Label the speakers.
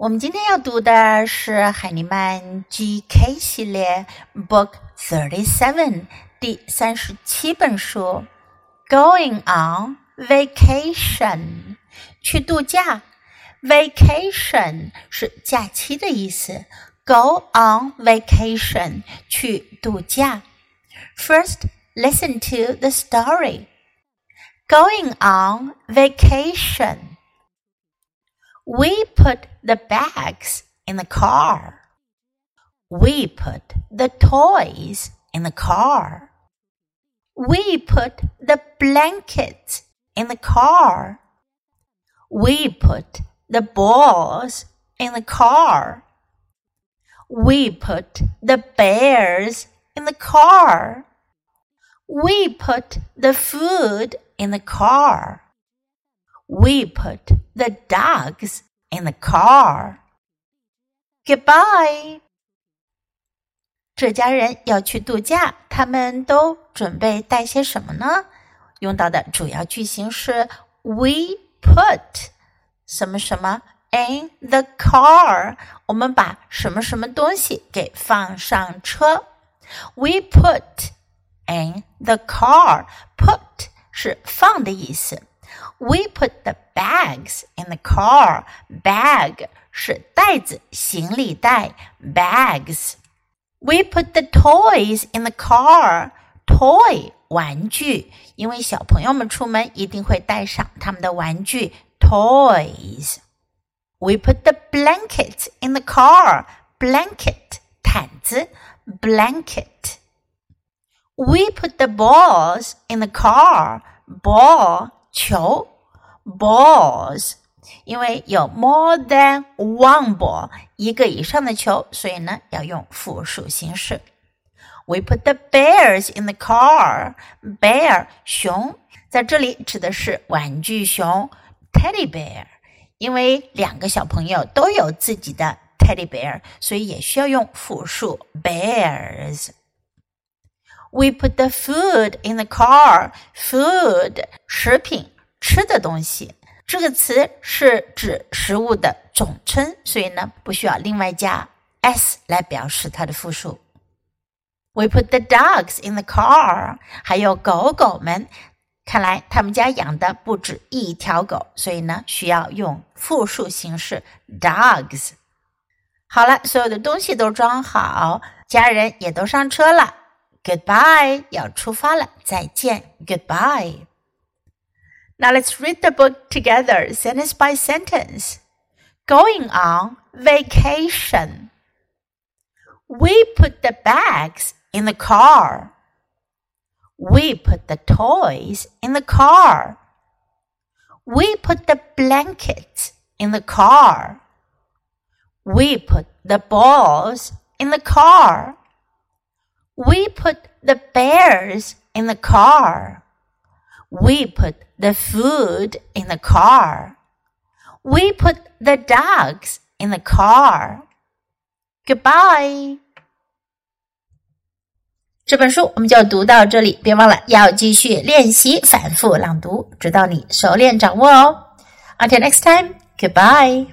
Speaker 1: 我们今天要读的是海尼曼 GK 系列 Book Thirty Seven 第三十七本书，Going on Vacation 去度假。Vacation 是假期的意思，Go on vacation 去度假。First, listen to the story. Going on vacation. We put the bags in the car. We put the toys in the car. We put the blankets in the car. We put the balls in the car. We put the bears in the car. We put the food in the car. We put the dogs in the car. Goodbye. 这家人要去度假，他们都准备带些什么呢？用到的主要句型是 We put 什么什么 in the car，我们把什么什么东西给放上车。We put in the car. Put 是放的意思。 we put the bags in the car. Bag 是袋子，行李袋，bags. We put the toys in the car. Toy 玩具，因为小朋友们出门一定会带上他们的玩具 toys. We put the blankets in the car. Blanket 毯子，blanket. We put the balls in the car. Ball 球 balls，因为有 more than one ball 一个以上的球，所以呢要用复数形式。We put the bears in the car. Bear 熊，在这里指的是玩具熊 teddy bear，因为两个小朋友都有自己的 teddy bear，所以也需要用复数 bears。We put the food in the car. Food 食品吃的东西，这个词是指食物的总称，所以呢不需要另外加 s 来表示它的复数。We put the dogs in the car，还有狗狗们，看来他们家养的不止一条狗，所以呢需要用复数形式 dogs。好了，所有的东西都装好，家人也都上车了 ，Goodbye，要出发了，再见，Goodbye。Now let's read the book together, sentence by sentence. Going on vacation. We put the bags in the car. We put the toys in the car. We put the blankets in the car. We put the balls in the car. We put the bears in the car. We put the food in the car. We put the dogs in the car. Goodbye. 这本书我们就读到这里，别忘了要继续练习反复朗读，直到你熟练掌握哦。Until next time, goodbye.